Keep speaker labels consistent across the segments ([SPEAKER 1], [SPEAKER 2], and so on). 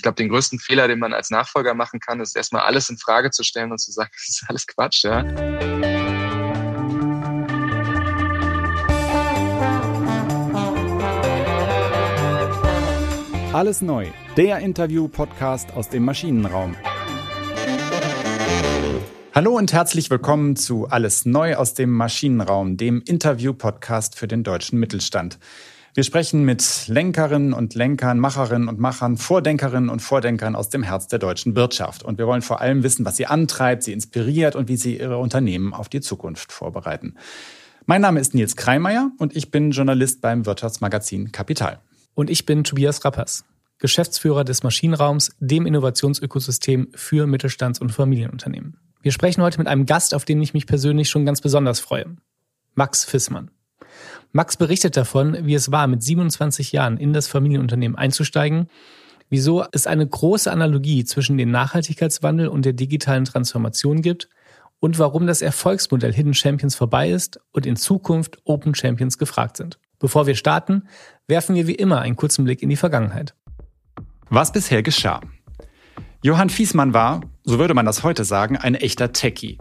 [SPEAKER 1] Ich glaube, den größten Fehler, den man als Nachfolger machen kann, ist erstmal alles in Frage zu stellen und zu sagen, das ist alles Quatsch, ja.
[SPEAKER 2] Alles neu, der Interview-Podcast aus dem Maschinenraum. Hallo und herzlich willkommen zu Alles neu aus dem Maschinenraum, dem Interview-Podcast für den deutschen Mittelstand. Wir sprechen mit Lenkerinnen und Lenkern, Macherinnen und Machern, Vordenkerinnen und Vordenkern aus dem Herz der deutschen Wirtschaft. Und wir wollen vor allem wissen, was sie antreibt, sie inspiriert und wie sie ihre Unternehmen auf die Zukunft vorbereiten. Mein Name ist Nils Kreimeier und ich bin Journalist beim Wirtschaftsmagazin Kapital.
[SPEAKER 3] Und ich bin Tobias Rappers, Geschäftsführer des Maschinenraums, dem Innovationsökosystem für Mittelstands- und Familienunternehmen. Wir sprechen heute mit einem Gast, auf den ich mich persönlich schon ganz besonders freue. Max Fissmann. Max berichtet davon, wie es war, mit 27 Jahren in das Familienunternehmen einzusteigen, wieso es eine große Analogie zwischen dem Nachhaltigkeitswandel und der digitalen Transformation gibt und warum das Erfolgsmodell Hidden Champions vorbei ist und in Zukunft Open Champions gefragt sind. Bevor wir starten, werfen wir wie immer einen kurzen Blick in die Vergangenheit.
[SPEAKER 2] Was bisher geschah. Johann Fiesmann war, so würde man das heute sagen, ein echter Techie.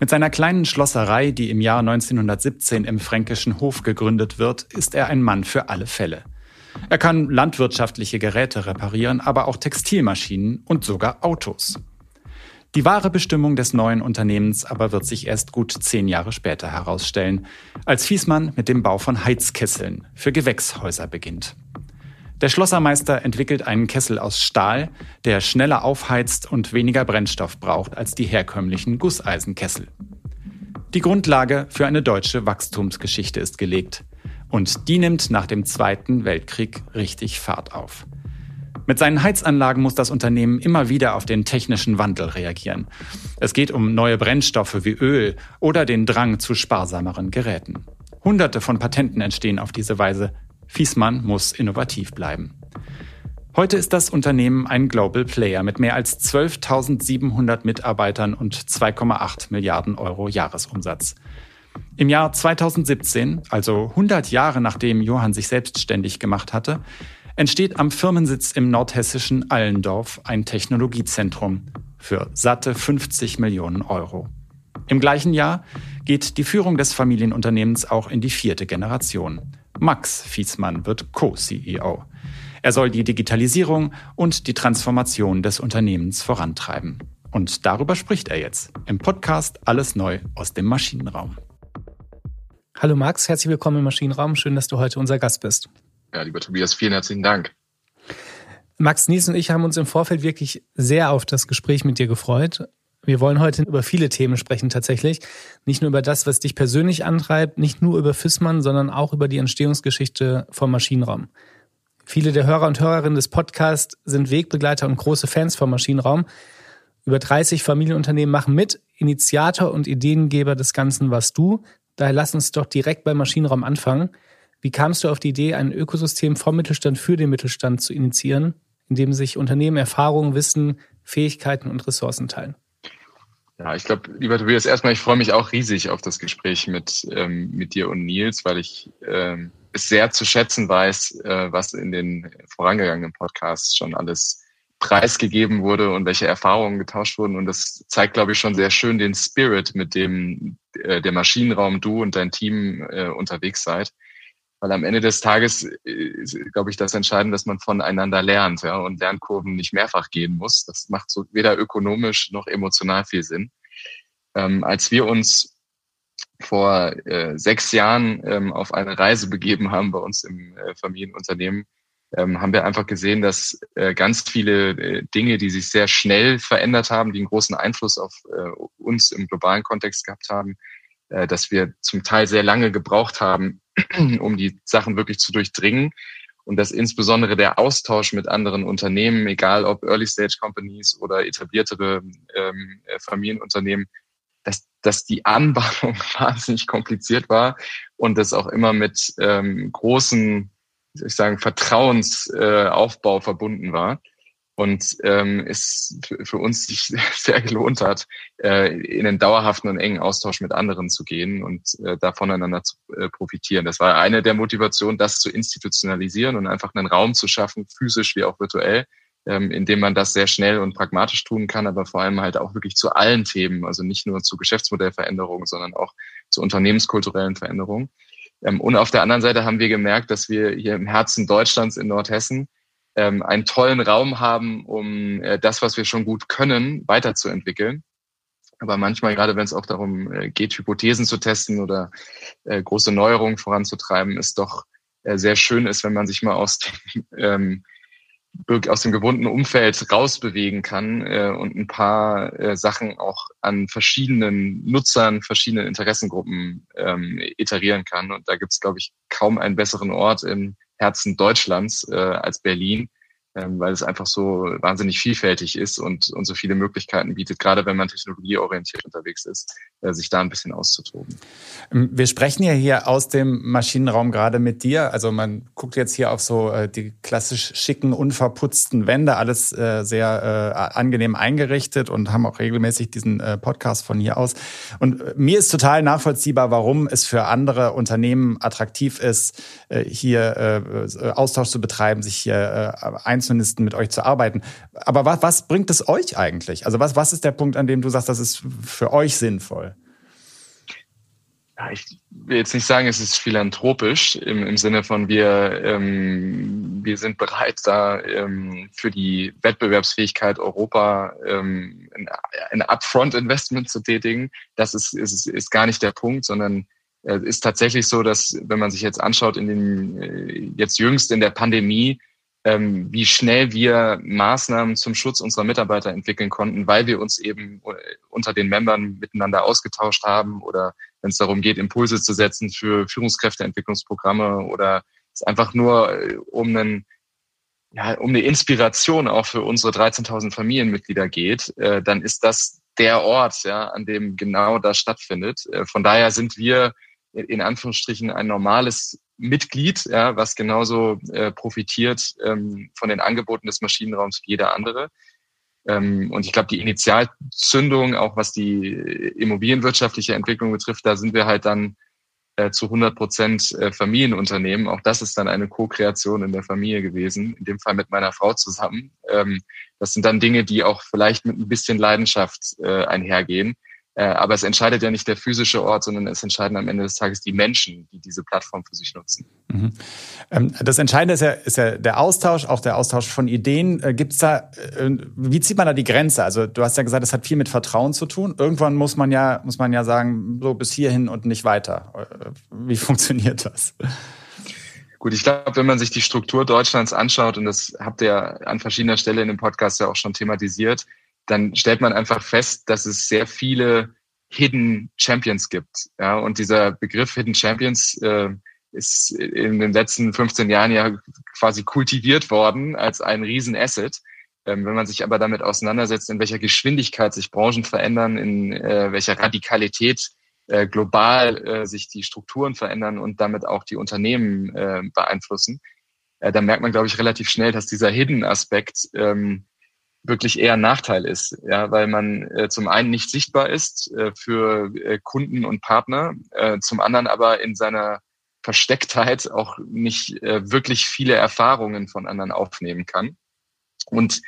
[SPEAKER 2] Mit seiner kleinen Schlosserei, die im Jahr 1917 im fränkischen Hof gegründet wird, ist er ein Mann für alle Fälle. Er kann landwirtschaftliche Geräte reparieren, aber auch Textilmaschinen und sogar Autos. Die wahre Bestimmung des neuen Unternehmens aber wird sich erst gut zehn Jahre später herausstellen, als Fiesmann mit dem Bau von Heizkesseln für Gewächshäuser beginnt. Der Schlossermeister entwickelt einen Kessel aus Stahl, der schneller aufheizt und weniger Brennstoff braucht als die herkömmlichen Gusseisenkessel. Die Grundlage für eine deutsche Wachstumsgeschichte ist gelegt. Und die nimmt nach dem Zweiten Weltkrieg richtig Fahrt auf. Mit seinen Heizanlagen muss das Unternehmen immer wieder auf den technischen Wandel reagieren. Es geht um neue Brennstoffe wie Öl oder den Drang zu sparsameren Geräten. Hunderte von Patenten entstehen auf diese Weise, Fiesmann muss innovativ bleiben. Heute ist das Unternehmen ein Global Player mit mehr als 12.700 Mitarbeitern und 2,8 Milliarden Euro Jahresumsatz. Im Jahr 2017, also 100 Jahre nachdem Johann sich selbstständig gemacht hatte, entsteht am Firmensitz im nordhessischen Allendorf ein Technologiezentrum für satte 50 Millionen Euro. Im gleichen Jahr geht die Führung des Familienunternehmens auch in die vierte Generation. Max Fiesmann wird Co-CEO. Er soll die Digitalisierung und die Transformation des Unternehmens vorantreiben. Und darüber spricht er jetzt im Podcast Alles Neu aus dem Maschinenraum.
[SPEAKER 3] Hallo Max, herzlich willkommen im Maschinenraum. Schön, dass du heute unser Gast bist.
[SPEAKER 1] Ja, lieber Tobias, vielen herzlichen Dank.
[SPEAKER 3] Max Nies und ich haben uns im Vorfeld wirklich sehr auf das Gespräch mit dir gefreut. Wir wollen heute über viele Themen sprechen tatsächlich. Nicht nur über das, was dich persönlich antreibt, nicht nur über Fissmann, sondern auch über die Entstehungsgeschichte vom Maschinenraum. Viele der Hörer und Hörerinnen des Podcasts sind Wegbegleiter und große Fans vom Maschinenraum. Über 30 Familienunternehmen machen mit. Initiator und Ideengeber des Ganzen warst du. Daher lass uns doch direkt beim Maschinenraum anfangen. Wie kamst du auf die Idee, ein Ökosystem vom Mittelstand für den Mittelstand zu initiieren, in dem sich Unternehmen Erfahrungen, Wissen, Fähigkeiten und Ressourcen teilen?
[SPEAKER 1] Ja, ich glaube, lieber Tobias, erstmal, ich freue mich auch riesig auf das Gespräch mit, ähm, mit dir und Nils, weil ich ähm, es sehr zu schätzen weiß, äh, was in den vorangegangenen Podcasts schon alles preisgegeben wurde und welche Erfahrungen getauscht wurden. Und das zeigt, glaube ich, schon sehr schön den Spirit, mit dem äh, der Maschinenraum, du und dein Team äh, unterwegs seid. Weil am Ende des Tages ist, glaube ich, das Entscheidende, dass man voneinander lernt ja, und Lernkurven nicht mehrfach gehen muss. Das macht so weder ökonomisch noch emotional viel Sinn. Ähm, als wir uns vor äh, sechs Jahren ähm, auf eine Reise begeben haben bei uns im äh, Familienunternehmen, ähm, haben wir einfach gesehen, dass äh, ganz viele äh, Dinge, die sich sehr schnell verändert haben, die einen großen Einfluss auf äh, uns im globalen Kontext gehabt haben, äh, dass wir zum Teil sehr lange gebraucht haben, um die Sachen wirklich zu durchdringen. Und dass insbesondere der Austausch mit anderen Unternehmen, egal ob Early-Stage-Companies oder etabliertere ähm, äh, Familienunternehmen, dass, dass die Anbahnung wahnsinnig kompliziert war und das auch immer mit ähm, großen, ich sagen, Vertrauensaufbau äh, verbunden war und ähm, es für uns sich sehr gelohnt hat, äh, in einen dauerhaften und engen Austausch mit anderen zu gehen und äh, da voneinander zu äh, profitieren. Das war eine der Motivationen, das zu institutionalisieren und einfach einen Raum zu schaffen, physisch wie auch virtuell, ähm, indem man das sehr schnell und pragmatisch tun kann, aber vor allem halt auch wirklich zu allen Themen, also nicht nur zu Geschäftsmodellveränderungen, sondern auch zu unternehmenskulturellen Veränderungen. Ähm, und auf der anderen Seite haben wir gemerkt, dass wir hier im Herzen Deutschlands in Nordhessen ähm, einen tollen Raum haben, um äh, das, was wir schon gut können, weiterzuentwickeln. Aber manchmal, gerade wenn es auch darum äh, geht, Hypothesen zu testen oder äh, große Neuerungen voranzutreiben, ist doch äh, sehr schön ist, wenn man sich mal aus dem ähm, aus dem gewohnten Umfeld rausbewegen kann äh, und ein paar äh, Sachen auch an verschiedenen Nutzern, verschiedenen Interessengruppen ähm, iterieren kann. Und da gibt es, glaube ich, kaum einen besseren Ort im Herzen Deutschlands äh, als Berlin, ähm, weil es einfach so wahnsinnig vielfältig ist und, und so viele Möglichkeiten bietet, gerade wenn man technologieorientiert unterwegs ist, äh, sich da ein bisschen auszutoben.
[SPEAKER 2] Ähm, wir sprechen ja hier aus dem Maschinenraum gerade mit dir. Also man guckt jetzt hier auf so äh, die klassisch schicken, unverputzten Wände, alles äh, sehr äh, angenehm eingerichtet und haben auch regelmäßig diesen äh, Podcast von hier aus. Und äh, mir ist total nachvollziehbar, warum es für andere Unternehmen attraktiv ist, hier Austausch zu betreiben, sich hier äh, Einzelnisten mit euch zu arbeiten. Aber was, was bringt es euch eigentlich? Also was, was ist der Punkt, an dem du sagst, das ist für euch sinnvoll?
[SPEAKER 1] Ich will jetzt nicht sagen, es ist philanthropisch im, im Sinne von wir, ähm, wir sind bereit, da ähm, für die Wettbewerbsfähigkeit Europa ähm, ein, ein Upfront-Investment zu tätigen. Das ist, ist, ist gar nicht der Punkt, sondern äh, ist tatsächlich so, dass wenn man sich jetzt anschaut, in den äh, jetzt jüngst in der Pandemie, ähm, wie schnell wir Maßnahmen zum Schutz unserer Mitarbeiter entwickeln konnten, weil wir uns eben äh, unter den Membern miteinander ausgetauscht haben oder wenn es darum geht, Impulse zu setzen für Führungskräfteentwicklungsprogramme oder es einfach nur äh, um einen ja, um eine Inspiration auch für unsere 13.000 Familienmitglieder geht, äh, dann ist das der Ort, ja, an dem genau das stattfindet. Äh, von daher sind wir in Anführungsstrichen ein normales Mitglied, ja, was genauso äh, profitiert ähm, von den Angeboten des Maschinenraums wie jeder andere. Ähm, und ich glaube, die Initialzündung, auch was die immobilienwirtschaftliche Entwicklung betrifft, da sind wir halt dann äh, zu 100 Prozent äh, Familienunternehmen. Auch das ist dann eine Co-Kreation in der Familie gewesen, in dem Fall mit meiner Frau zusammen. Ähm, das sind dann Dinge, die auch vielleicht mit ein bisschen Leidenschaft äh, einhergehen. Äh, aber es entscheidet ja nicht der physische Ort, sondern es entscheiden am Ende des Tages die Menschen, die diese Plattform für sich nutzen. Mhm.
[SPEAKER 2] Ähm, das Entscheidende ist ja, ist ja der Austausch, auch der Austausch von Ideen. Äh, Gibt es da, äh, wie zieht man da die Grenze? Also du hast ja gesagt, es hat viel mit Vertrauen zu tun. Irgendwann muss man ja, muss man ja sagen, so bis hierhin und nicht weiter. Wie funktioniert das?
[SPEAKER 1] Gut, ich glaube, wenn man sich die Struktur Deutschlands anschaut, und das habt ihr an verschiedener Stelle in dem Podcast ja auch schon thematisiert, dann stellt man einfach fest, dass es sehr viele Hidden Champions gibt. Ja, und dieser Begriff Hidden Champions äh, ist in den letzten 15 Jahren ja quasi kultiviert worden als ein Riesenasset. Ähm, wenn man sich aber damit auseinandersetzt, in welcher Geschwindigkeit sich Branchen verändern, in äh, welcher Radikalität äh, global äh, sich die Strukturen verändern und damit auch die Unternehmen äh, beeinflussen, äh, dann merkt man, glaube ich, relativ schnell, dass dieser Hidden-Aspekt ähm, wirklich eher ein Nachteil ist, ja, weil man äh, zum einen nicht sichtbar ist äh, für äh, Kunden und Partner, äh, zum anderen aber in seiner Verstecktheit auch nicht äh, wirklich viele Erfahrungen von anderen aufnehmen kann. Und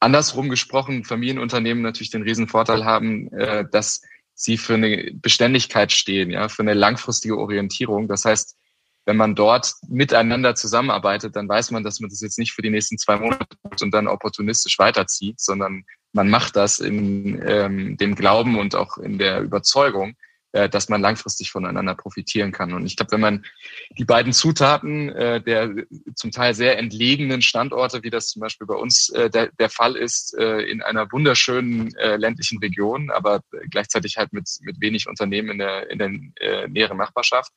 [SPEAKER 1] andersrum gesprochen, Familienunternehmen natürlich den riesen Vorteil haben, äh, dass sie für eine Beständigkeit stehen, ja, für eine langfristige Orientierung. Das heißt, wenn man dort miteinander zusammenarbeitet, dann weiß man, dass man das jetzt nicht für die nächsten zwei Monate und dann opportunistisch weiterzieht, sondern man macht das in ähm, dem Glauben und auch in der Überzeugung, äh, dass man langfristig voneinander profitieren kann. Und ich glaube, wenn man die beiden Zutaten äh, der zum Teil sehr entlegenen Standorte, wie das zum Beispiel bei uns äh, der, der Fall ist, äh, in einer wunderschönen äh, ländlichen Region, aber gleichzeitig halt mit, mit wenig Unternehmen in der, in der äh, näheren Nachbarschaft,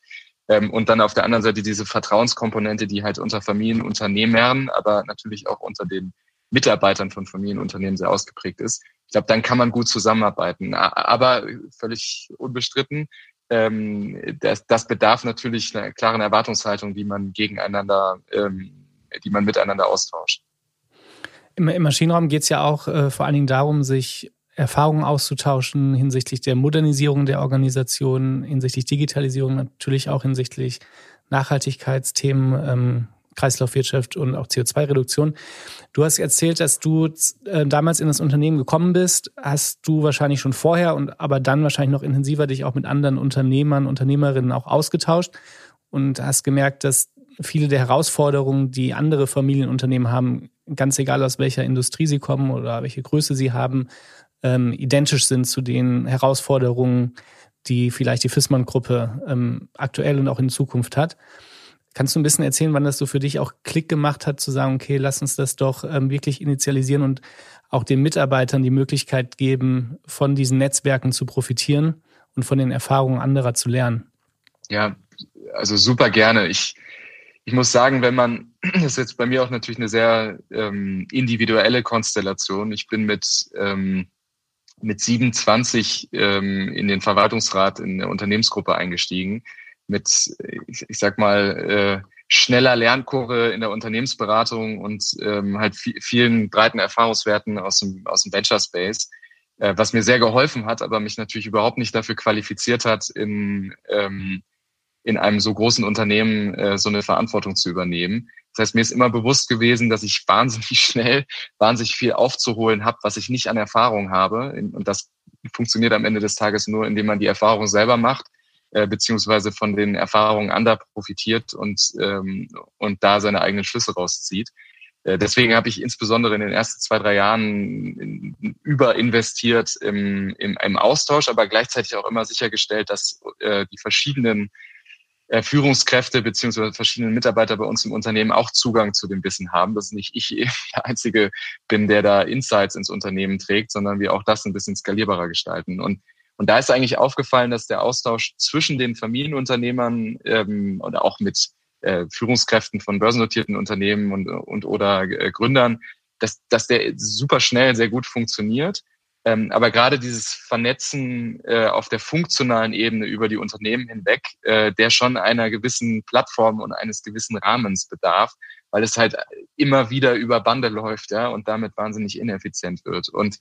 [SPEAKER 1] und dann auf der anderen Seite diese Vertrauenskomponente, die halt unter Familienunternehmern, aber natürlich auch unter den Mitarbeitern von Familienunternehmen sehr ausgeprägt ist. Ich glaube, dann kann man gut zusammenarbeiten. Aber völlig unbestritten, ähm, das, das bedarf natürlich einer klaren Erwartungshaltung, die man gegeneinander, ähm, die man miteinander austauscht.
[SPEAKER 3] Im, im Maschinenraum geht es ja auch äh, vor allen Dingen darum, sich Erfahrungen auszutauschen hinsichtlich der Modernisierung der Organisation, hinsichtlich Digitalisierung, natürlich auch hinsichtlich Nachhaltigkeitsthemen. Ähm, Kreislaufwirtschaft und auch CO2-Reduktion. Du hast erzählt, dass du äh, damals in das Unternehmen gekommen bist. Hast du wahrscheinlich schon vorher und aber dann wahrscheinlich noch intensiver dich auch mit anderen Unternehmern, Unternehmerinnen auch ausgetauscht und hast gemerkt, dass viele der Herausforderungen, die andere Familienunternehmen haben, ganz egal aus welcher Industrie sie kommen oder welche Größe sie haben, ähm, identisch sind zu den Herausforderungen, die vielleicht die Fissmann-Gruppe ähm, aktuell und auch in Zukunft hat. Kannst du ein bisschen erzählen, wann das so für dich auch Klick gemacht hat, zu sagen, okay, lass uns das doch ähm, wirklich initialisieren und auch den Mitarbeitern die Möglichkeit geben, von diesen Netzwerken zu profitieren und von den Erfahrungen anderer zu lernen?
[SPEAKER 1] Ja, also super gerne. Ich, ich muss sagen, wenn man, das ist jetzt bei mir auch natürlich eine sehr ähm, individuelle Konstellation. Ich bin mit, ähm, mit 27 ähm, in den Verwaltungsrat in der Unternehmensgruppe eingestiegen mit, ich, ich sag mal, äh, schneller Lernkurve in der Unternehmensberatung und ähm, halt vielen breiten Erfahrungswerten aus dem, aus dem Venture Space, äh, was mir sehr geholfen hat, aber mich natürlich überhaupt nicht dafür qualifiziert hat, in, ähm, in einem so großen Unternehmen äh, so eine Verantwortung zu übernehmen. Das heißt, mir ist immer bewusst gewesen, dass ich wahnsinnig schnell, wahnsinnig viel aufzuholen habe, was ich nicht an Erfahrung habe. Und das funktioniert am Ende des Tages nur, indem man die Erfahrung selber macht äh, beziehungsweise von den Erfahrungen anderer profitiert und, ähm, und da seine eigenen Schlüsse rauszieht. Äh, deswegen habe ich insbesondere in den ersten zwei, drei Jahren überinvestiert im, im, im Austausch, aber gleichzeitig auch immer sichergestellt, dass äh, die verschiedenen Führungskräfte beziehungsweise verschiedene Mitarbeiter bei uns im Unternehmen auch Zugang zu dem Wissen haben, dass nicht ich der Einzige bin, der da Insights ins Unternehmen trägt, sondern wir auch das ein bisschen skalierbarer gestalten. Und und da ist eigentlich aufgefallen, dass der Austausch zwischen den Familienunternehmern ähm, oder auch mit äh, Führungskräften von börsennotierten Unternehmen und, und oder äh, Gründern, dass, dass der super schnell sehr gut funktioniert. Ähm, aber gerade dieses Vernetzen äh, auf der funktionalen Ebene über die Unternehmen hinweg, äh, der schon einer gewissen Plattform und eines gewissen Rahmens bedarf, weil es halt immer wieder über Bande läuft, ja, und damit wahnsinnig ineffizient wird. Und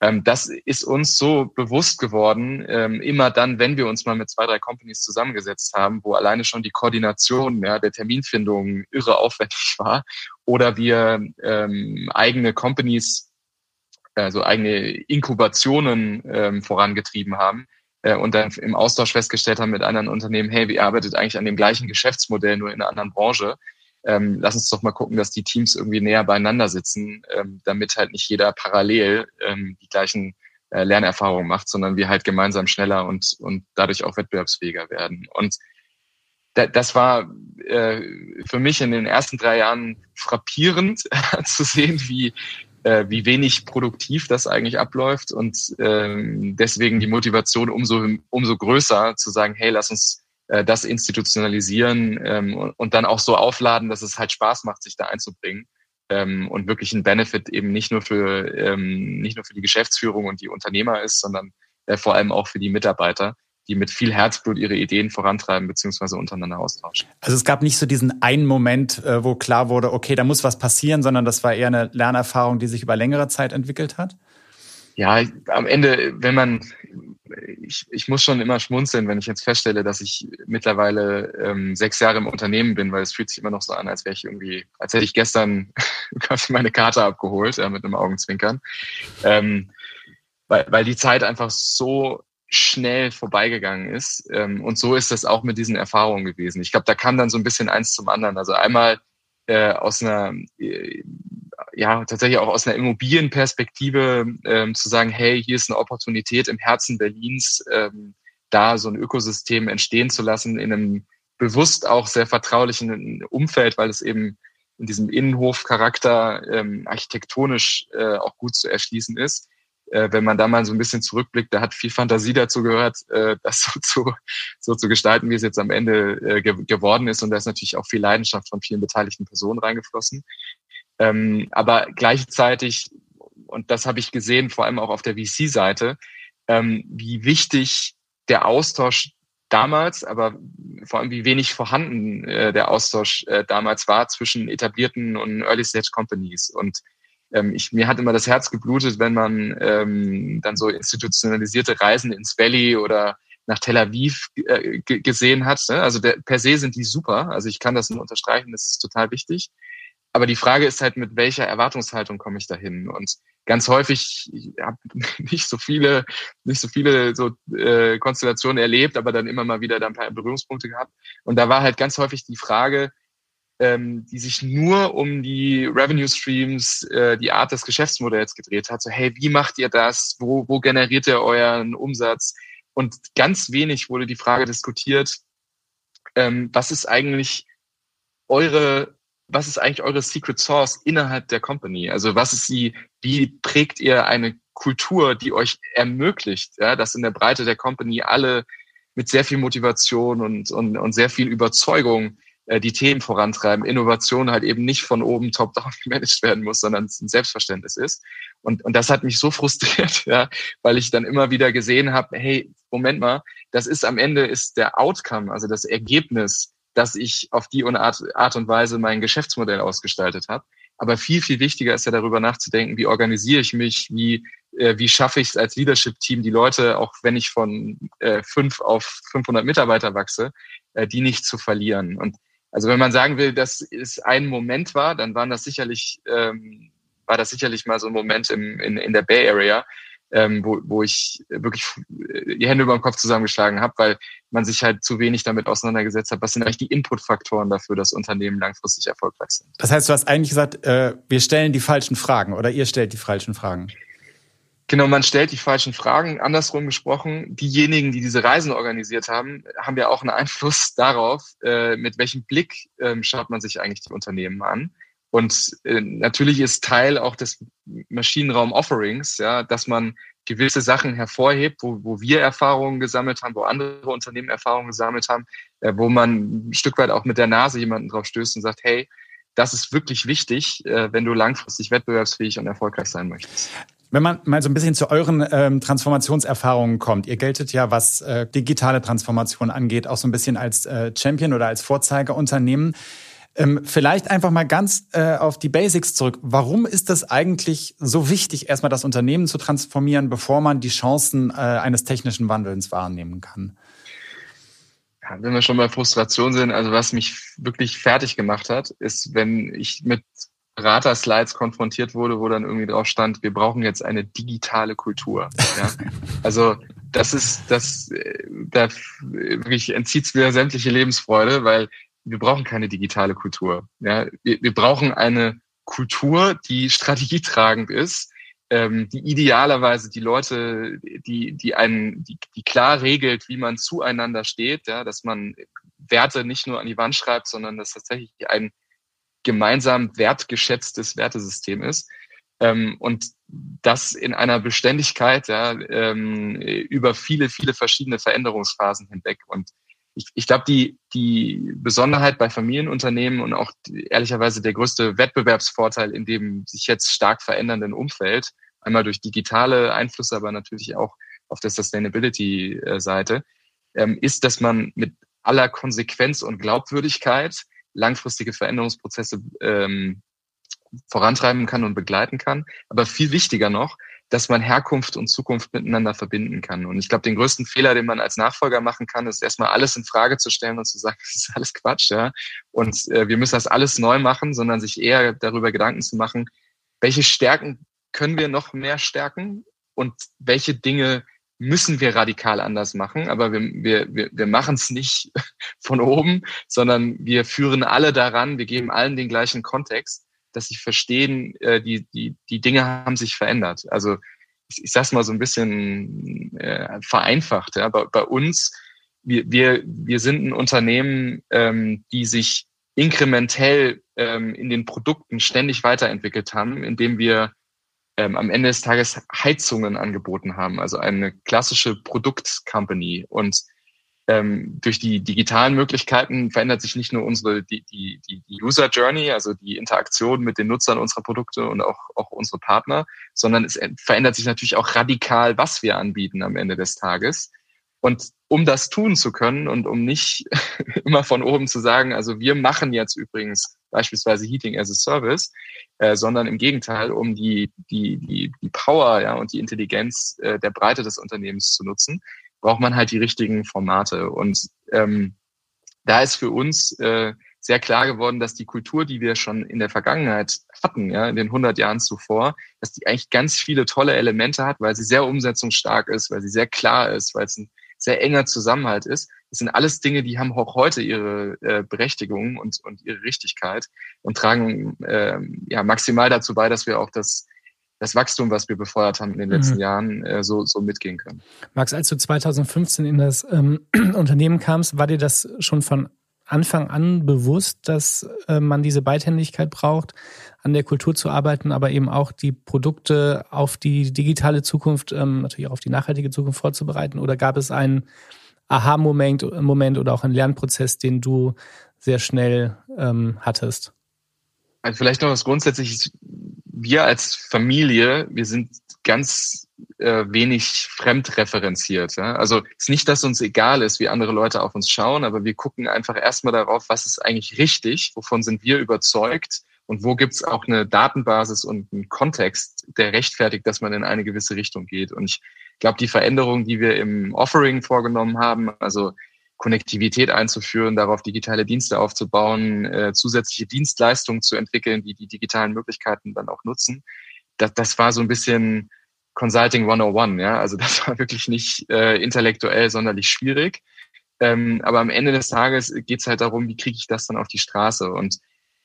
[SPEAKER 1] ähm, das ist uns so bewusst geworden, ähm, immer dann, wenn wir uns mal mit zwei, drei Companies zusammengesetzt haben, wo alleine schon die Koordination ja, der Terminfindung irre aufwendig war oder wir ähm, eigene Companies, also eigene Inkubationen ähm, vorangetrieben haben, äh, und dann im Austausch festgestellt haben mit anderen Unternehmen, hey, wir arbeitet eigentlich an dem gleichen Geschäftsmodell, nur in einer anderen Branche ähm, lass uns doch mal gucken, dass die Teams irgendwie näher beieinander sitzen, ähm, damit halt nicht jeder parallel ähm, die gleichen äh, Lernerfahrungen macht, sondern wir halt gemeinsam schneller und, und dadurch auch wettbewerbsfähiger werden. Und da, das war äh, für mich in den ersten drei Jahren frappierend zu sehen, wie, äh, wie wenig produktiv das eigentlich abläuft und ähm, deswegen die Motivation umso, umso größer zu sagen, hey, lass uns äh, das institutionalisieren ähm, und, und, dann auch so aufladen, dass es halt Spaß macht, sich da einzubringen ähm, und wirklich ein Benefit eben nicht nur für ähm, nicht nur für die Geschäftsführung und die Unternehmer ist, sondern äh, vor allem auch für die Mitarbeiter die mit viel Herzblut ihre Ideen vorantreiben beziehungsweise untereinander austauschen.
[SPEAKER 2] Also es gab nicht so diesen einen Moment, äh, wo klar wurde, okay, da muss was passieren, sondern das war eher eine Lernerfahrung, die sich über längere Zeit entwickelt hat?
[SPEAKER 1] Ja, am Ende, wenn man ich, ich muss schon immer schmunzeln, wenn ich jetzt feststelle, dass ich mittlerweile ähm, sechs Jahre im Unternehmen bin, weil es fühlt sich immer noch so an, als wäre ich irgendwie, als hätte ich gestern meine Karte abgeholt, ja, mit einem Augenzwinkern. Ähm, weil, weil die Zeit einfach so schnell vorbeigegangen ist. Ähm, und so ist das auch mit diesen Erfahrungen gewesen. Ich glaube, da kam dann so ein bisschen eins zum anderen. Also einmal äh, aus einer äh, ja tatsächlich auch aus einer Immobilienperspektive ähm, zu sagen, hey, hier ist eine Opportunität im Herzen Berlins, ähm, da so ein Ökosystem entstehen zu lassen in einem bewusst auch sehr vertraulichen Umfeld, weil es eben in diesem Innenhofcharakter ähm, architektonisch äh, auch gut zu erschließen ist. Äh, wenn man da mal so ein bisschen zurückblickt, da hat viel Fantasie dazu gehört, äh, das so zu, so zu gestalten, wie es jetzt am Ende äh, ge geworden ist. Und da ist natürlich auch viel Leidenschaft von vielen beteiligten Personen reingeflossen. Ähm, aber gleichzeitig, und das habe ich gesehen, vor allem auch auf der VC-Seite, ähm, wie wichtig der Austausch damals, aber vor allem wie wenig vorhanden äh, der Austausch äh, damals war zwischen etablierten und Early-Stage-Companies. Und ähm, ich, mir hat immer das Herz geblutet, wenn man ähm, dann so institutionalisierte Reisen ins Valley oder nach Tel Aviv äh, gesehen hat. Ne? Also der, per se sind die super. Also ich kann das nur unterstreichen, das ist total wichtig. Aber die Frage ist halt, mit welcher Erwartungshaltung komme ich dahin? Und ganz häufig, ich habe nicht so viele, nicht so viele so äh, Konstellationen erlebt, aber dann immer mal wieder da ein paar Berührungspunkte gehabt. Und da war halt ganz häufig die Frage, ähm, die sich nur um die Revenue Streams, äh, die Art des Geschäftsmodells gedreht hat. So, hey, wie macht ihr das? Wo, wo generiert ihr euren Umsatz? Und ganz wenig wurde die Frage diskutiert, ähm, was ist eigentlich eure was ist eigentlich eure Secret Source innerhalb der Company? Also was ist sie, wie prägt ihr eine Kultur, die euch ermöglicht, ja, dass in der Breite der Company alle mit sehr viel Motivation und, und, und sehr viel Überzeugung äh, die Themen vorantreiben, Innovation halt eben nicht von oben top-down gemanagt werden muss, sondern es ein Selbstverständnis ist. Und, und das hat mich so frustriert, ja, weil ich dann immer wieder gesehen habe, hey, Moment mal, das ist am Ende ist der Outcome, also das Ergebnis dass ich auf die Art, Art und Weise mein Geschäftsmodell ausgestaltet habe. Aber viel, viel wichtiger ist ja darüber nachzudenken, wie organisiere ich mich, wie, äh, wie schaffe ich es als Leadership-Team, die Leute, auch wenn ich von äh, fünf auf 500 Mitarbeiter wachse, äh, die nicht zu verlieren. Und also wenn man sagen will, dass es ein Moment war, dann waren das sicherlich, ähm, war das sicherlich mal so ein Moment im, in, in der Bay Area, ähm, wo, wo ich wirklich die Hände über den Kopf zusammengeschlagen habe, weil man sich halt zu wenig damit auseinandergesetzt hat, was sind eigentlich die Inputfaktoren dafür, dass Unternehmen langfristig erfolgreich sind.
[SPEAKER 2] Das heißt, du hast eigentlich gesagt, äh, wir stellen die falschen Fragen oder ihr stellt die falschen Fragen.
[SPEAKER 1] Genau, man stellt die falschen Fragen. Andersrum gesprochen, diejenigen, die diese Reisen organisiert haben, haben ja auch einen Einfluss darauf, äh, mit welchem Blick ähm, schaut man sich eigentlich die Unternehmen an. Und äh, natürlich ist Teil auch des Maschinenraum-Offerings, ja, dass man gewisse Sachen hervorhebt, wo, wo wir Erfahrungen gesammelt haben, wo andere Unternehmen Erfahrungen gesammelt haben, äh, wo man ein Stück weit auch mit der Nase jemanden drauf stößt und sagt, hey, das ist wirklich wichtig, wenn du langfristig wettbewerbsfähig und erfolgreich sein möchtest.
[SPEAKER 2] Wenn man mal so ein bisschen zu euren ähm, Transformationserfahrungen kommt, ihr geltet ja, was äh, digitale Transformation angeht, auch so ein bisschen als äh, Champion oder als Vorzeigeunternehmen. Ähm, vielleicht einfach mal ganz äh, auf die Basics zurück. Warum ist das eigentlich so wichtig, erstmal das Unternehmen zu transformieren, bevor man die Chancen äh, eines technischen Wandels wahrnehmen kann?
[SPEAKER 1] Ja, wenn wir schon bei Frustration sind, also was mich wirklich fertig gemacht hat, ist, wenn ich mit Berater-Slides konfrontiert wurde, wo dann irgendwie drauf stand, wir brauchen jetzt eine digitale Kultur. Ja? Also das ist, das, da wirklich entzieht es mir sämtliche Lebensfreude, weil wir brauchen keine digitale Kultur. Ja, wir, wir brauchen eine Kultur, die strategietragend ist, ähm, die idealerweise die Leute, die, die einen, die, die klar regelt, wie man zueinander steht, ja, dass man Werte nicht nur an die Wand schreibt, sondern dass tatsächlich ein gemeinsam wertgeschätztes Wertesystem ist. Ähm, und das in einer Beständigkeit ja, ähm, über viele, viele verschiedene Veränderungsphasen hinweg. Und ich, ich glaube, die, die Besonderheit bei Familienunternehmen und auch die, ehrlicherweise der größte Wettbewerbsvorteil in dem sich jetzt stark verändernden Umfeld, einmal durch digitale Einflüsse, aber natürlich auch auf der Sustainability-Seite, ähm, ist, dass man mit aller Konsequenz und Glaubwürdigkeit langfristige Veränderungsprozesse ähm, vorantreiben kann und begleiten kann. Aber viel wichtiger noch, dass man Herkunft und Zukunft miteinander verbinden kann. Und ich glaube, den größten Fehler, den man als Nachfolger machen kann, ist erstmal alles in Frage zu stellen und zu sagen, das ist alles Quatsch, ja. Und äh, wir müssen das alles neu machen, sondern sich eher darüber Gedanken zu machen, welche Stärken können wir noch mehr stärken und welche Dinge müssen wir radikal anders machen, aber wir, wir, wir, wir machen es nicht von oben, sondern wir führen alle daran, wir geben allen den gleichen Kontext dass sie verstehen, äh, die, die, die Dinge haben sich verändert. Also ich, ich sag's mal so ein bisschen äh, vereinfacht. Ja. Bei, bei uns, wir, wir, wir sind ein Unternehmen, ähm, die sich inkrementell ähm, in den Produkten ständig weiterentwickelt haben, indem wir ähm, am Ende des Tages Heizungen angeboten haben, also eine klassische Produktcompany. Und ähm, durch die digitalen Möglichkeiten verändert sich nicht nur unsere die, die, die User Journey, also die Interaktion mit den Nutzern unserer Produkte und auch, auch unsere Partner, sondern es verändert sich natürlich auch radikal, was wir anbieten am Ende des Tages. Und um das tun zu können und um nicht immer von oben zu sagen, also wir machen jetzt übrigens beispielsweise Heating as a Service, äh, sondern im Gegenteil, um die, die, die, die Power ja, und die Intelligenz äh, der Breite des Unternehmens zu nutzen, braucht man halt die richtigen Formate. Und ähm, da ist für uns äh, sehr klar geworden, dass die Kultur, die wir schon in der Vergangenheit hatten, ja, in den 100 Jahren zuvor, dass die eigentlich ganz viele tolle Elemente hat, weil sie sehr umsetzungsstark ist, weil sie sehr klar ist, weil es ein sehr enger Zusammenhalt ist. Das sind alles Dinge, die haben auch heute ihre äh, Berechtigung und, und ihre Richtigkeit und tragen äh, ja maximal dazu bei, dass wir auch das das Wachstum, was wir befeuert haben in den letzten mhm. Jahren, äh, so, so mitgehen können.
[SPEAKER 3] Max, als du 2015 in das ähm, Unternehmen kamst, war dir das schon von Anfang an bewusst, dass äh, man diese Beidhändigkeit braucht, an der Kultur zu arbeiten, aber eben auch die Produkte auf die digitale Zukunft, ähm, natürlich auch auf die nachhaltige Zukunft vorzubereiten? Oder gab es einen Aha-Moment Moment oder auch einen Lernprozess, den du sehr schnell ähm, hattest?
[SPEAKER 1] Also vielleicht noch was Grundsätzliches. Wir als Familie, wir sind ganz äh, wenig fremdreferenziert. Ja? Also es ist nicht, dass uns egal ist, wie andere Leute auf uns schauen, aber wir gucken einfach erstmal darauf, was ist eigentlich richtig, wovon sind wir überzeugt und wo gibt es auch eine Datenbasis und einen Kontext, der rechtfertigt, dass man in eine gewisse Richtung geht. Und ich glaube, die Veränderungen, die wir im Offering vorgenommen haben, also Konnektivität einzuführen, darauf digitale Dienste aufzubauen, äh, zusätzliche Dienstleistungen zu entwickeln, die die digitalen Möglichkeiten dann auch nutzen. Das, das war so ein bisschen Consulting 101, ja. Also das war wirklich nicht äh, intellektuell sonderlich schwierig. Ähm, aber am Ende des Tages geht es halt darum, wie kriege ich das dann auf die Straße. Und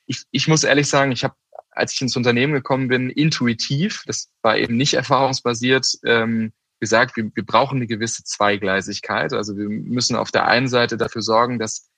[SPEAKER 1] ich, ich muss ehrlich sagen, ich habe, als ich ins Unternehmen gekommen bin, intuitiv, das war eben nicht erfahrungsbasiert, ähm, gesagt, wir, wir brauchen eine gewisse Zweigleisigkeit. Also wir müssen auf der einen Seite dafür sorgen, dass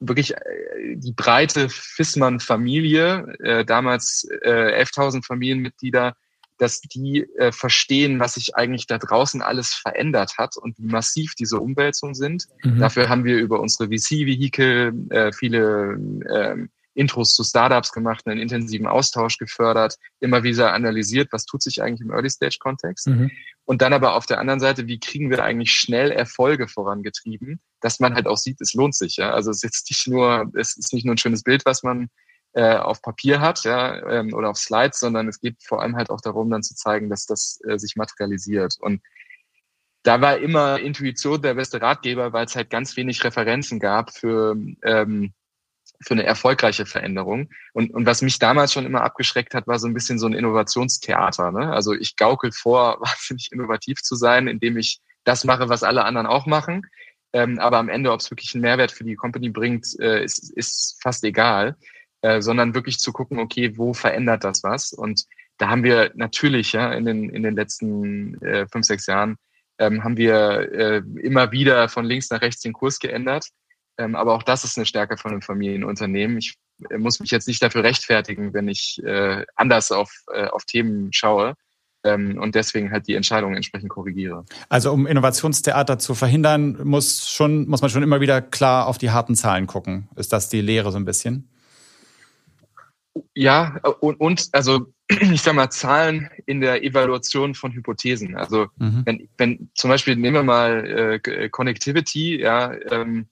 [SPEAKER 1] wirklich äh, die breite Fissmann-Familie, äh, damals äh, 11.000 Familienmitglieder, dass die äh, verstehen, was sich eigentlich da draußen alles verändert hat und wie massiv diese Umwälzungen sind. Mhm. Dafür haben wir über unsere VC-Vehikel äh, viele äh, Intros zu Startups gemacht, einen intensiven Austausch gefördert, immer wieder analysiert, was tut sich eigentlich im Early-Stage-Kontext. Mhm. Und dann aber auf der anderen Seite, wie kriegen wir eigentlich schnell Erfolge vorangetrieben, dass man halt auch sieht, es lohnt sich. Ja? Also es ist jetzt nicht nur, es ist nicht nur ein schönes Bild, was man äh, auf Papier hat, ja, ähm, oder auf Slides, sondern es geht vor allem halt auch darum, dann zu zeigen, dass das äh, sich materialisiert. Und da war immer Intuition der beste Ratgeber, weil es halt ganz wenig Referenzen gab für ähm, für eine erfolgreiche Veränderung. Und, und was mich damals schon immer abgeschreckt hat, war so ein bisschen so ein Innovationstheater. Ne? Also ich gaukel vor, wahnsinnig innovativ zu sein, indem ich das mache, was alle anderen auch machen. Ähm, aber am Ende, ob es wirklich einen Mehrwert für die Company bringt, äh, ist, ist fast egal. Äh, sondern wirklich zu gucken, okay, wo verändert das was? Und da haben wir natürlich ja in den, in den letzten äh, fünf, sechs Jahren ähm, haben wir äh, immer wieder von links nach rechts den Kurs geändert. Ähm, aber auch das ist eine Stärke von einem Familienunternehmen. Ich äh, muss mich jetzt nicht dafür rechtfertigen, wenn ich äh, anders auf, äh, auf Themen schaue ähm, und deswegen halt die Entscheidungen entsprechend korrigiere.
[SPEAKER 2] Also um Innovationstheater zu verhindern, muss schon muss man schon immer wieder klar auf die harten Zahlen gucken. Ist das die Lehre so ein bisschen?
[SPEAKER 1] Ja, und, und also ich sag mal, Zahlen in der Evaluation von Hypothesen. Also mhm. wenn, wenn zum Beispiel nehmen wir mal äh, Connectivity, ja, ähm,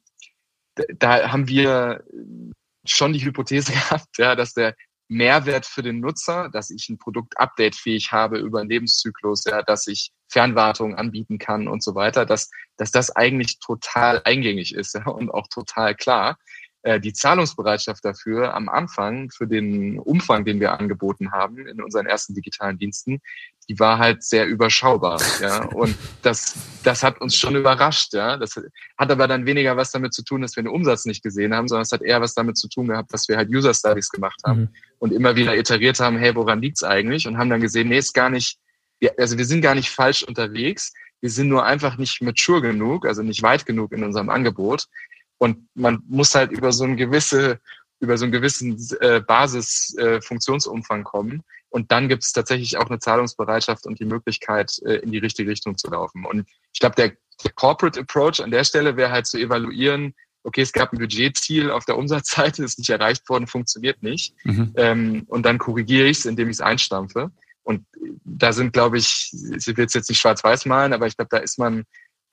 [SPEAKER 1] da haben wir schon die Hypothese gehabt, ja, dass der Mehrwert für den Nutzer, dass ich ein Produkt updatefähig habe über einen Lebenszyklus, ja, dass ich Fernwartung anbieten kann und so weiter, dass, dass das eigentlich total eingängig ist ja, und auch total klar. Äh, die Zahlungsbereitschaft dafür am Anfang für den Umfang, den wir angeboten haben in unseren ersten digitalen Diensten, die war halt sehr überschaubar. Ja, und das, das hat uns schon überrascht. Ja, das hat aber dann weniger was damit zu tun, dass wir den Umsatz nicht gesehen haben, sondern es hat eher was damit zu tun gehabt, dass wir halt User Studies gemacht haben mhm. und immer wieder iteriert haben, hey, woran liegt's eigentlich? Und haben dann gesehen, nee, ist gar nicht, also wir sind gar nicht falsch unterwegs. Wir sind nur einfach nicht mature genug, also nicht weit genug in unserem Angebot. Und man muss halt über so ein gewisse, über so einen gewissen äh, Basisfunktionsumfang äh, kommen. Und dann gibt es tatsächlich auch eine Zahlungsbereitschaft und die Möglichkeit, äh, in die richtige Richtung zu laufen. Und ich glaube, der, der Corporate Approach an der Stelle wäre halt zu evaluieren, okay, es gab ein Budgetziel auf der Umsatzseite, ist nicht erreicht worden, funktioniert nicht. Mhm. Ähm, und dann korrigiere ich es, indem ich es einstampfe. Und da sind, glaube ich, ich will jetzt nicht schwarz-weiß malen, aber ich glaube, da ist man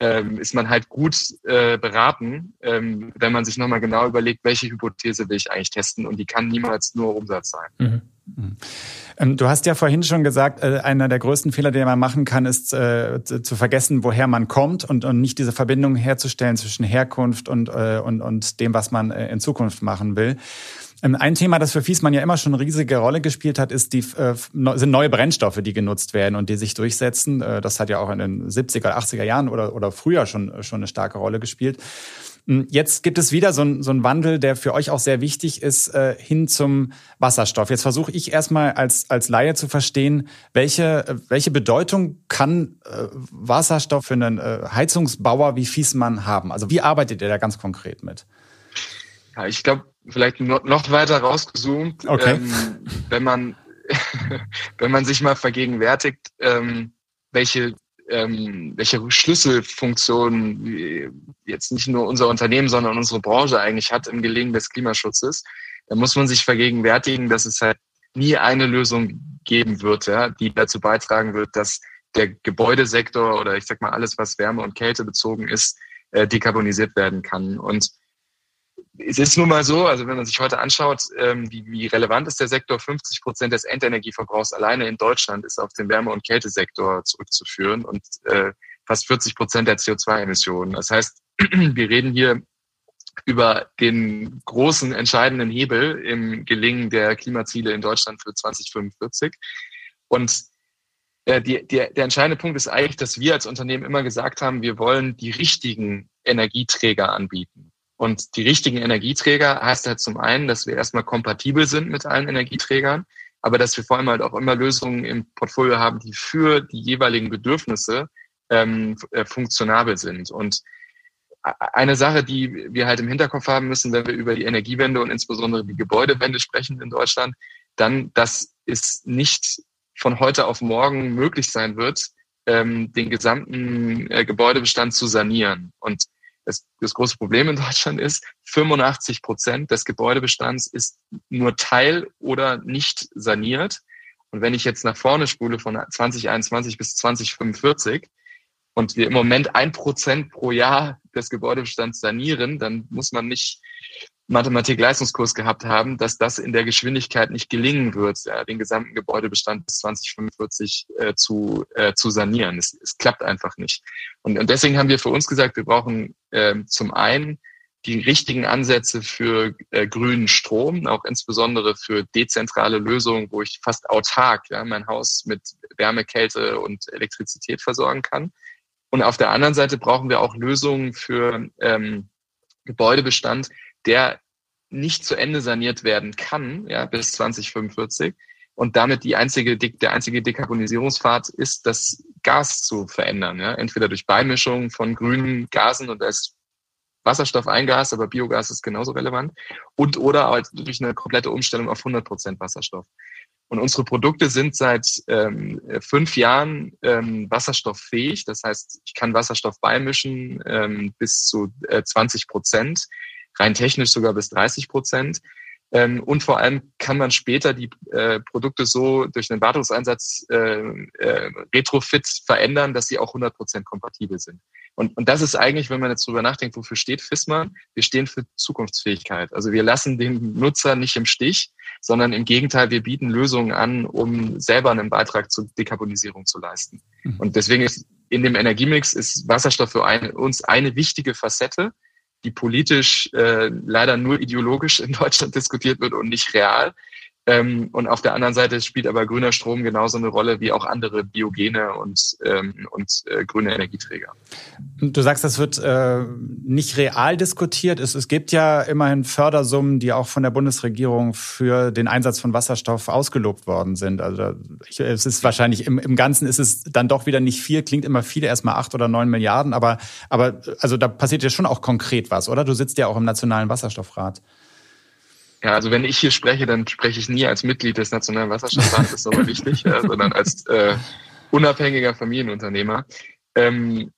[SPEAKER 1] ähm, ist man halt gut äh, beraten, ähm, wenn man sich nochmal genau überlegt, welche Hypothese will ich eigentlich testen und die kann niemals nur Umsatz sein.
[SPEAKER 3] Mhm.
[SPEAKER 2] Mhm. Ähm, du hast ja vorhin schon gesagt, äh, einer der größten Fehler, den man machen kann, ist äh, zu vergessen, woher man kommt und, nicht diese Verbindung herzustellen zwischen Herkunft und, äh, und dem, was man in Zukunft machen will. Ähm, ein Thema, das für Fiesmann ja immer schon eine riesige Rolle gespielt hat, ist die, äh, sind neue Brennstoffe, die genutzt werden und die sich durchsetzen. Äh, das hat ja auch in den 70er, 80er Jahren oder, oder früher schon, schon eine starke Rolle gespielt. Hm, jetzt gibt es wieder so, so einen Wandel, der für euch auch sehr wichtig ist, äh, hin zum Wasserstoff. Jetzt versuche ich erstmal als, als Laie zu verstehen, welche, welche Bedeutung kann äh, Wasserstoff für einen äh, Heizungsbauer wie Fiesmann haben? Also wie arbeitet ihr da ganz konkret mit?
[SPEAKER 1] Ja, ich glaube, vielleicht noch weiter rausgezoomt, okay. ähm, wenn man wenn man sich mal vergegenwärtigt, ähm, welche ähm, welche Schlüsselfunktion jetzt nicht nur unser Unternehmen, sondern unsere Branche eigentlich hat im Gelingen des Klimaschutzes, dann muss man sich vergegenwärtigen, dass es halt nie eine Lösung geben wird, ja, die dazu beitragen wird, dass der Gebäudesektor oder ich sag mal alles, was Wärme und Kälte bezogen ist, äh, dekarbonisiert werden kann. Und es ist nun mal so, also wenn man sich heute anschaut, ähm, wie, relevant ist der Sektor, 50 Prozent des Endenergieverbrauchs alleine in Deutschland ist auf den Wärme- und Kältesektor zurückzuführen und äh, fast 40 Prozent der CO2-Emissionen. Das heißt, wir reden hier über den großen entscheidenden Hebel im Gelingen der Klimaziele in Deutschland für 2045. Und äh, die, die, der entscheidende Punkt ist eigentlich, dass wir als Unternehmen immer gesagt haben, wir wollen die richtigen Energieträger anbieten. Und die richtigen Energieträger heißt halt zum einen, dass wir erstmal kompatibel sind mit allen Energieträgern, aber dass wir vor allem halt auch immer Lösungen im Portfolio haben, die für die jeweiligen Bedürfnisse ähm, äh, funktionabel sind. Und eine Sache, die wir halt im Hinterkopf haben müssen, wenn wir über die Energiewende und insbesondere die Gebäudewende sprechen in Deutschland, dann, dass es nicht von heute auf morgen möglich sein wird, ähm, den gesamten äh, Gebäudebestand zu sanieren. Und das, das große Problem in Deutschland ist, 85 Prozent des Gebäudebestands ist nur teil oder nicht saniert. Und wenn ich jetzt nach vorne spule von 2021 bis 2045 und wir im Moment ein Prozent pro Jahr des Gebäudebestands sanieren, dann muss man nicht Mathematik-Leistungskurs gehabt haben, dass das in der Geschwindigkeit nicht gelingen wird, ja, den gesamten Gebäudebestand bis 2045 äh, zu, äh, zu sanieren. Es, es klappt einfach nicht. Und, und deswegen haben wir für uns gesagt, wir brauchen äh, zum einen die richtigen Ansätze für äh, grünen Strom, auch insbesondere für dezentrale Lösungen, wo ich fast autark ja, mein Haus mit Wärme, Kälte und Elektrizität versorgen kann. Und auf der anderen Seite brauchen wir auch Lösungen für ähm, Gebäudebestand, der nicht zu Ende saniert werden kann, ja, bis 2045. Und damit die einzige, der einzige Dekarbonisierungspfad ist, das Gas zu verändern. Ja? Entweder durch Beimischung von grünen Gasen und ist Wasserstoff ein Gas, aber Biogas ist genauso relevant. Und oder halt durch eine komplette Umstellung auf 100 Prozent Wasserstoff. Und unsere Produkte sind seit ähm, fünf Jahren ähm, wasserstofffähig. Das heißt, ich kann Wasserstoff beimischen ähm, bis zu äh, 20 Prozent rein technisch sogar bis 30 Prozent. Ähm, und vor allem kann man später die äh, Produkte so durch einen Wartungseinsatz äh, äh, Retrofit verändern, dass sie auch 100 Prozent kompatibel sind. Und, und das ist eigentlich, wenn man jetzt drüber nachdenkt, wofür steht FISMA? Wir stehen für Zukunftsfähigkeit. Also wir lassen den Nutzer nicht im Stich, sondern im Gegenteil, wir bieten Lösungen an, um selber einen Beitrag zur Dekarbonisierung zu leisten. Mhm. Und deswegen ist in dem Energiemix ist Wasserstoff für eine, uns eine wichtige Facette, die politisch äh, leider nur ideologisch in Deutschland diskutiert wird und nicht real. Ähm, und auf der anderen Seite spielt aber grüner Strom genauso eine Rolle wie auch andere Biogene und, ähm, und äh, grüne Energieträger.
[SPEAKER 2] Du sagst, das wird äh, nicht real diskutiert. Es, es gibt ja immerhin Fördersummen, die auch von der Bundesregierung für den Einsatz von Wasserstoff ausgelobt worden sind. Also ich, es ist wahrscheinlich im, im Ganzen ist es dann doch wieder nicht viel, klingt immer viel, erstmal acht oder neun Milliarden, aber, aber also da passiert ja schon auch konkret was, oder? Du sitzt ja auch im Nationalen Wasserstoffrat.
[SPEAKER 1] Ja, also wenn ich hier spreche, dann spreche ich nie als Mitglied des Nationalen Wasserstoffrates, das ist aber wichtig, ja, sondern als äh, unabhängiger Familienunternehmer. Ähm,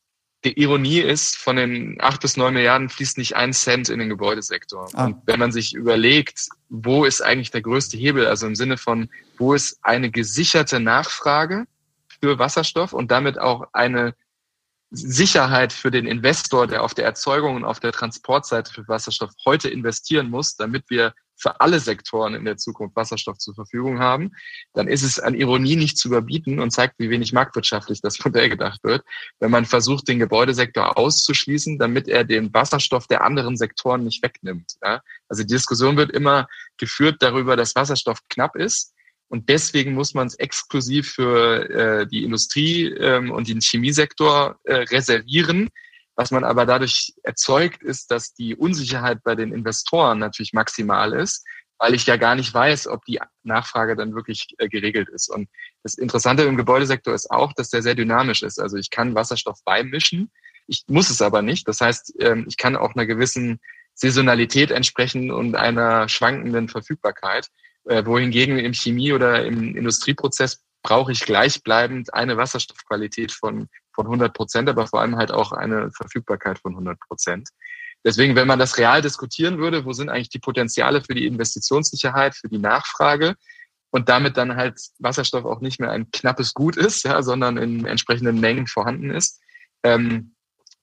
[SPEAKER 1] die Ironie ist, von den acht bis neun Milliarden fließt nicht ein Cent in den Gebäudesektor. Ah. Und wenn man sich überlegt, wo ist eigentlich der größte Hebel, also im Sinne von, wo ist eine gesicherte Nachfrage für Wasserstoff und damit auch eine Sicherheit für den Investor, der auf der Erzeugung und auf der Transportseite für Wasserstoff heute investieren muss, damit wir für alle Sektoren in der Zukunft Wasserstoff zur Verfügung haben, dann ist es an Ironie nicht zu überbieten und zeigt, wie wenig marktwirtschaftlich das Modell gedacht wird, wenn man versucht, den Gebäudesektor auszuschließen, damit er den Wasserstoff der anderen Sektoren nicht wegnimmt. Ja? Also die Diskussion wird immer geführt darüber, dass Wasserstoff knapp ist. Und deswegen muss man es exklusiv für äh, die Industrie ähm, und den Chemiesektor äh, reservieren, was man aber dadurch erzeugt, ist, dass die Unsicherheit bei den Investoren natürlich maximal ist, weil ich ja gar nicht weiß, ob die Nachfrage dann wirklich äh, geregelt ist. Und das Interessante im Gebäudesektor ist auch, dass der sehr dynamisch ist. Also ich kann Wasserstoff beimischen, ich muss es aber nicht. Das heißt, ähm, ich kann auch einer gewissen Saisonalität entsprechen und einer schwankenden Verfügbarkeit, äh, wohingegen im Chemie- oder im Industrieprozess brauche ich gleichbleibend eine Wasserstoffqualität von, von 100 Prozent, aber vor allem halt auch eine Verfügbarkeit von 100 Prozent. Deswegen, wenn man das real diskutieren würde, wo sind eigentlich die Potenziale für die Investitionssicherheit, für die Nachfrage und damit dann halt Wasserstoff auch nicht mehr ein knappes Gut ist, ja, sondern in entsprechenden Mengen vorhanden ist, ähm,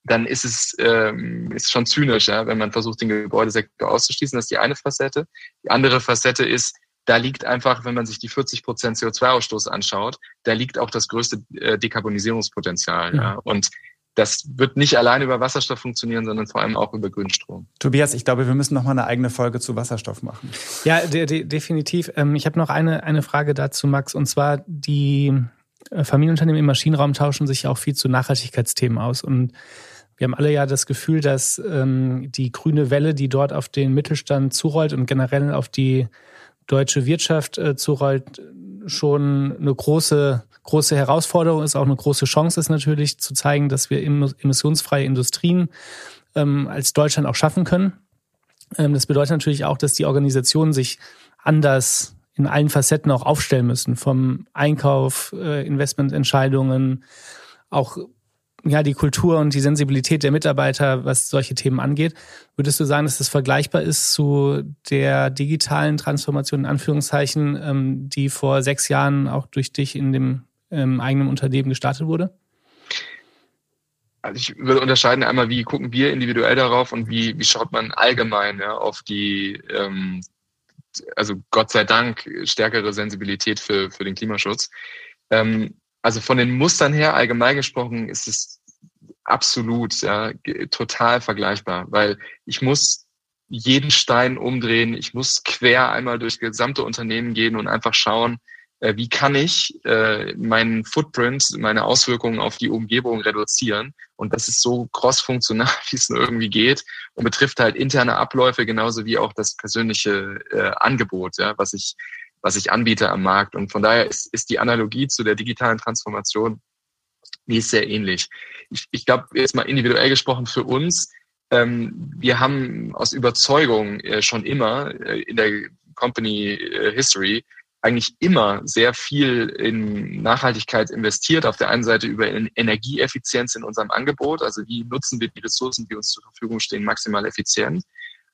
[SPEAKER 1] dann ist es ähm, ist schon zynisch, ja, wenn man versucht, den Gebäudesektor auszuschließen. Das ist die eine Facette. Die andere Facette ist, da liegt einfach, wenn man sich die 40 Prozent CO2-Ausstoß anschaut, da liegt auch das größte äh, Dekarbonisierungspotenzial. Ja. ja. Und das wird nicht allein über Wasserstoff funktionieren, sondern vor allem auch über Grünstrom.
[SPEAKER 2] Tobias, ich glaube, wir müssen noch mal eine eigene Folge zu Wasserstoff machen.
[SPEAKER 3] Ja, de de definitiv. Ähm, ich habe noch eine, eine Frage dazu, Max, und zwar die äh, Familienunternehmen im Maschinenraum tauschen sich auch viel zu Nachhaltigkeitsthemen aus. Und wir haben alle ja das Gefühl, dass ähm, die grüne Welle, die dort auf den Mittelstand zurollt und generell auf die deutsche Wirtschaft äh, zurollt, schon eine große, große Herausforderung ist, auch eine große Chance ist natürlich zu zeigen, dass wir emissionsfreie Industrien ähm, als Deutschland auch schaffen können. Ähm, das bedeutet natürlich auch, dass die Organisationen sich anders in allen Facetten auch aufstellen müssen, vom Einkauf, äh, Investmententscheidungen, auch ja, die Kultur und die Sensibilität der Mitarbeiter, was solche Themen angeht. Würdest du sagen, dass das vergleichbar ist zu der digitalen Transformation in Anführungszeichen, ähm, die vor sechs Jahren auch durch dich in dem ähm, eigenen Unternehmen gestartet wurde?
[SPEAKER 1] Also ich würde unterscheiden einmal, wie gucken wir individuell darauf und wie, wie schaut man allgemein ja, auf die, ähm, also Gott sei Dank, stärkere Sensibilität für, für den Klimaschutz. Ähm, also von den Mustern her allgemein gesprochen ist es absolut ja, total vergleichbar, weil ich muss jeden Stein umdrehen, ich muss quer einmal durch gesamte Unternehmen gehen und einfach schauen, äh, wie kann ich äh, meinen Footprint, meine Auswirkungen auf die Umgebung reduzieren. Und das ist so crossfunktional, wie es nur irgendwie geht und betrifft halt interne Abläufe genauso wie auch das persönliche äh, Angebot, ja, was ich was ich anbiete am Markt. Und von daher ist, ist die Analogie zu der digitalen Transformation, die ist sehr ähnlich. Ich, ich glaube, jetzt mal individuell gesprochen für uns, ähm, wir haben aus Überzeugung äh, schon immer äh, in der Company äh, History eigentlich immer sehr viel in Nachhaltigkeit investiert. Auf der einen Seite über Energieeffizienz in unserem Angebot, also wie nutzen wir die Ressourcen, die uns zur Verfügung stehen, maximal effizient.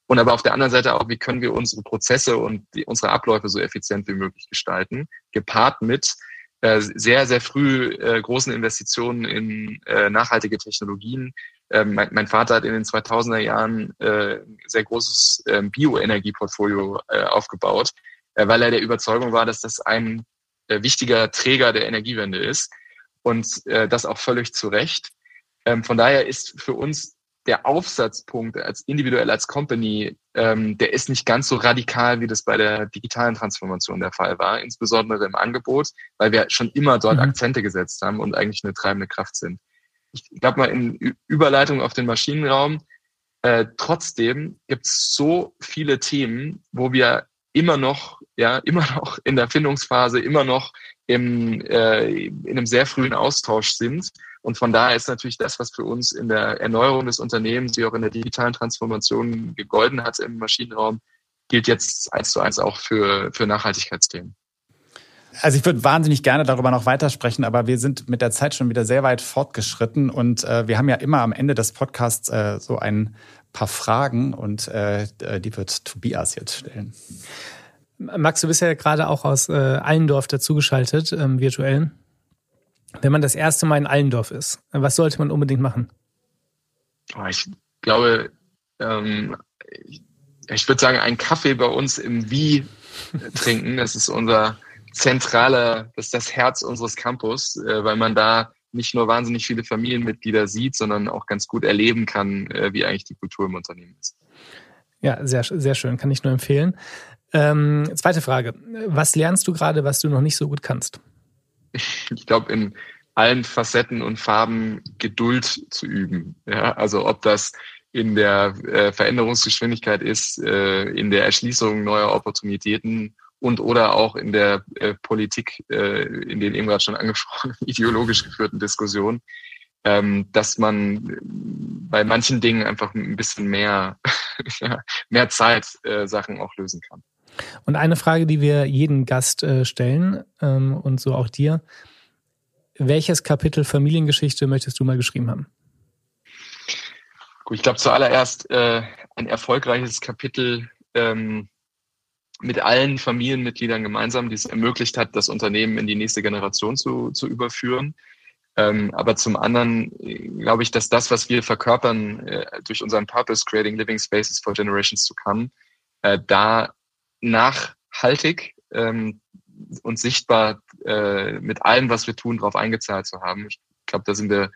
[SPEAKER 1] Und aber auf der anderen Seite auch, wie können wir unsere Prozesse und die, unsere Abläufe so effizient wie möglich gestalten, gepaart mit äh, sehr, sehr früh äh, großen Investitionen in äh, nachhaltige Technologien. Ähm, mein, mein, Vater hat in den 2000er Jahren äh, sehr großes äh, Bioenergieportfolio äh, aufgebaut, äh, weil er der Überzeugung war, dass das ein äh, wichtiger Träger der Energiewende ist und äh, das auch völlig zu Recht. Ähm, von daher ist für uns der Aufsatzpunkt als individuell als Company, ähm, der ist nicht ganz so radikal, wie das bei der digitalen Transformation der Fall war, insbesondere im Angebot, weil wir schon immer dort mhm. Akzente gesetzt haben und eigentlich eine treibende Kraft sind. Ich glaube mal in Überleitung auf den Maschinenraum, äh, trotzdem gibt es so viele Themen, wo wir immer noch, ja, immer noch in der Findungsphase, immer noch im, äh, in einem sehr frühen Austausch sind und von daher ist natürlich das, was für uns in der Erneuerung des Unternehmens, wie auch in der digitalen Transformation gegolten hat im Maschinenraum, gilt jetzt eins zu eins auch für, für Nachhaltigkeitsthemen.
[SPEAKER 2] Also ich würde wahnsinnig gerne darüber noch weitersprechen, aber wir sind mit der Zeit schon wieder sehr weit fortgeschritten und äh, wir haben ja immer am Ende des Podcasts äh, so ein paar Fragen und äh, die wird Tobias jetzt stellen.
[SPEAKER 3] Max, du bist ja gerade auch aus äh, Allendorf dazugeschaltet, ähm, virtuell. Wenn man das erste Mal in Allendorf ist, was sollte man unbedingt machen?
[SPEAKER 1] Oh, ich glaube, ähm, ich würde sagen, einen Kaffee bei uns im Wie trinken. Das ist unser zentraler, das ist das Herz unseres Campus, äh, weil man da nicht nur wahnsinnig viele Familienmitglieder sieht, sondern auch ganz gut erleben kann, äh, wie eigentlich die Kultur im Unternehmen ist.
[SPEAKER 3] Ja, sehr, sehr schön, kann ich nur empfehlen. Ähm, zweite Frage. Was lernst du gerade, was du noch nicht so gut kannst?
[SPEAKER 1] Ich glaube, in allen Facetten und Farben Geduld zu üben. Ja, also ob das in der äh, Veränderungsgeschwindigkeit ist, äh, in der Erschließung neuer Opportunitäten und oder auch in der äh, Politik, äh, in den eben gerade schon angesprochenen ideologisch geführten Diskussionen, ähm, dass man bei manchen Dingen einfach ein bisschen mehr, mehr Zeit äh, Sachen auch lösen kann.
[SPEAKER 3] Und eine Frage, die wir jeden Gast äh, stellen ähm, und so auch dir. Welches Kapitel Familiengeschichte möchtest du mal geschrieben haben?
[SPEAKER 1] Gut, ich glaube zuallererst äh, ein erfolgreiches Kapitel ähm, mit allen Familienmitgliedern gemeinsam, die es ermöglicht hat, das Unternehmen in die nächste Generation zu, zu überführen. Ähm, aber zum anderen äh, glaube ich, dass das, was wir verkörpern äh, durch unseren Purpose, Creating Living Spaces for Generations to Come, äh, da nachhaltig ähm, und sichtbar äh, mit allem, was wir tun, darauf eingezahlt zu haben. Ich glaube, da sind wir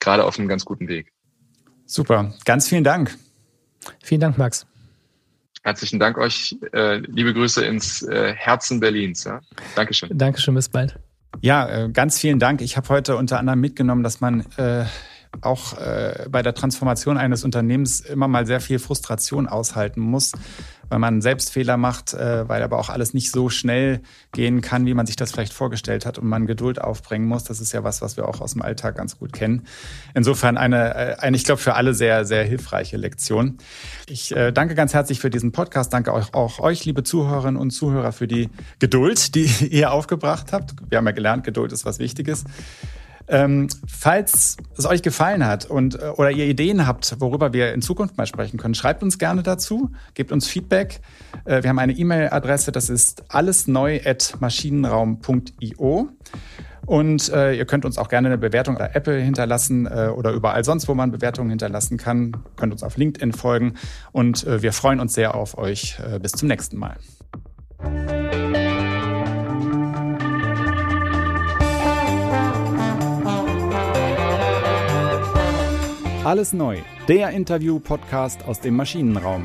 [SPEAKER 1] gerade auf einem ganz guten Weg.
[SPEAKER 2] Super, ganz vielen Dank.
[SPEAKER 3] Vielen Dank, Max.
[SPEAKER 1] Herzlichen Dank euch. Äh, liebe Grüße ins äh, Herzen Berlins. Ja? Dankeschön.
[SPEAKER 3] Dankeschön, bis bald.
[SPEAKER 2] Ja, äh, ganz vielen Dank. Ich habe heute unter anderem mitgenommen, dass man auch äh, bei der Transformation eines Unternehmens immer mal sehr viel Frustration aushalten muss, weil man selbst Fehler macht, äh, weil aber auch alles nicht so schnell gehen kann, wie man sich das vielleicht vorgestellt hat und man Geduld aufbringen muss. Das ist ja was, was wir auch aus dem Alltag ganz gut kennen. Insofern eine, äh, eine ich glaube, für alle sehr, sehr hilfreiche Lektion. Ich äh, danke ganz herzlich für diesen Podcast. Danke auch, auch euch, liebe Zuhörerinnen und Zuhörer, für die Geduld, die ihr aufgebracht habt. Wir haben ja gelernt, Geduld ist was Wichtiges. Ähm, falls es euch gefallen hat und äh, oder ihr Ideen habt, worüber wir in Zukunft mal sprechen können, schreibt uns gerne dazu, gebt uns Feedback. Äh, wir haben eine E-Mail-Adresse, das ist allesneu@maschinenraum.io. Und äh, ihr könnt uns auch gerne eine Bewertung bei Apple hinterlassen äh, oder überall sonst, wo man Bewertungen hinterlassen kann. Könnt uns auf LinkedIn folgen und äh, wir freuen uns sehr auf euch. Äh, bis zum nächsten Mal. Alles neu, der Interview-Podcast aus dem Maschinenraum.